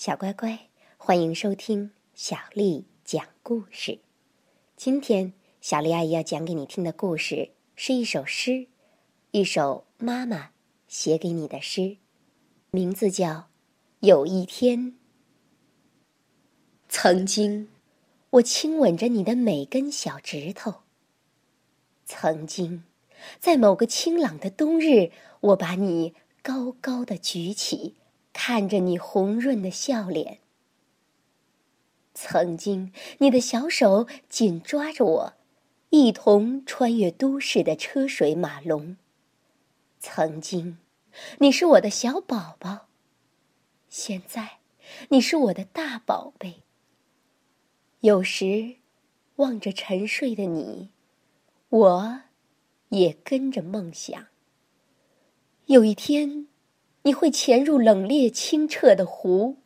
小乖乖，欢迎收听小丽讲故事。今天，小丽阿姨要讲给你听的故事是一首诗，一首妈妈写给你的诗，名字叫《有一天》。曾经，我亲吻着你的每根小指头。曾经，在某个清朗的冬日，我把你高高的举起。看着你红润的笑脸，曾经你的小手紧抓着我，一同穿越都市的车水马龙。曾经，你是我的小宝宝，现在，你是我的大宝贝。有时，望着沉睡的你，我，也跟着梦想。有一天。你会潜入冷冽清澈的湖，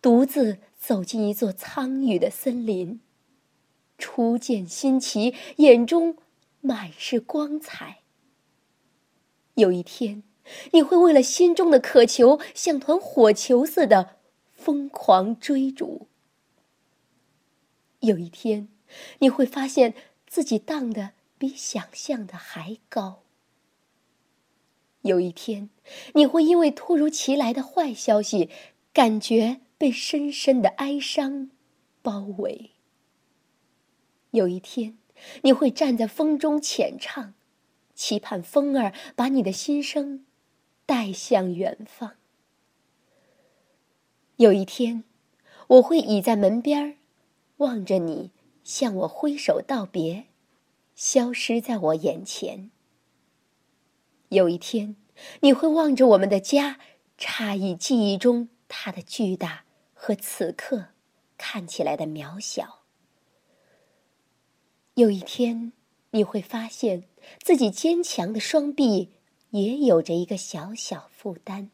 独自走进一座苍郁的森林，初见新奇，眼中满是光彩。有一天，你会为了心中的渴求，像团火球似的疯狂追逐。有一天，你会发现自己荡得比想象的还高。有一天，你会因为突如其来的坏消息，感觉被深深的哀伤包围。有一天，你会站在风中浅唱，期盼风儿把你的心声带向远方。有一天，我会倚在门边，望着你向我挥手道别，消失在我眼前。有一天，你会望着我们的家，诧异记忆中它的巨大和此刻看起来的渺小。有一天，你会发现自己坚强的双臂也有着一个小小负担。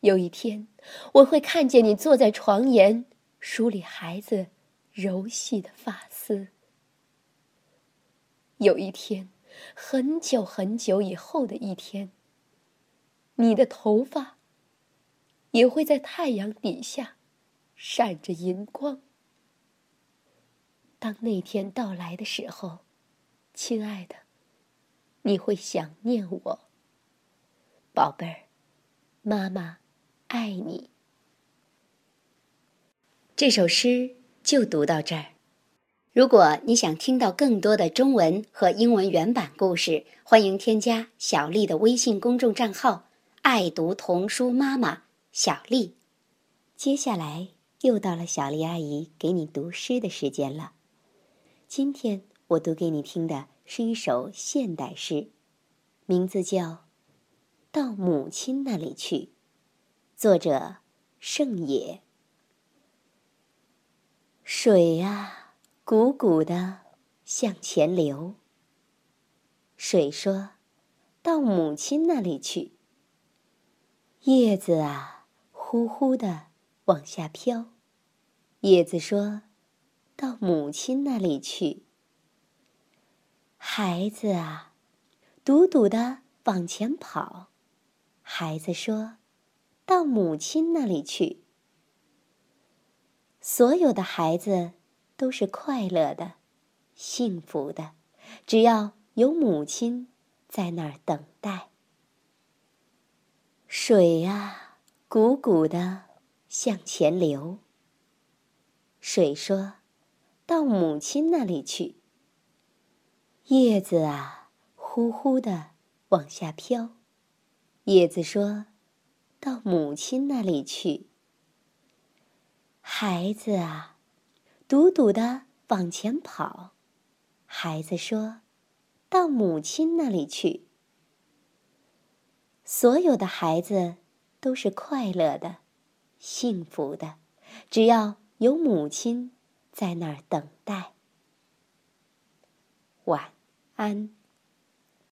有一天，我会看见你坐在床沿，梳理孩子柔细的发丝。有一天。很久很久以后的一天，你的头发也会在太阳底下闪着银光。当那天到来的时候，亲爱的，你会想念我，宝贝儿，妈妈爱你。这首诗就读到这儿。如果你想听到更多的中文和英文原版故事，欢迎添加小丽的微信公众账号“爱读童书妈妈小丽”。接下来又到了小丽阿姨给你读诗的时间了。今天我读给你听的是一首现代诗，名字叫《到母亲那里去》，作者盛野。水啊！鼓鼓的向前流。水说：“到母亲那里去。”叶子啊，呼呼的往下飘。叶子说：“到母亲那里去。”孩子啊，笃笃的往前跑。孩子说：“到母亲那里去。”所有的孩子。都是快乐的，幸福的，只要有母亲在那儿等待。水啊，汩汩的向前流。水说：“到母亲那里去。”叶子啊，呼呼的往下飘。叶子说：“到母亲那里去。”孩子啊。笃笃的往前跑，孩子说：“到母亲那里去。”所有的孩子都是快乐的，幸福的，只要有母亲在那儿等待。晚安。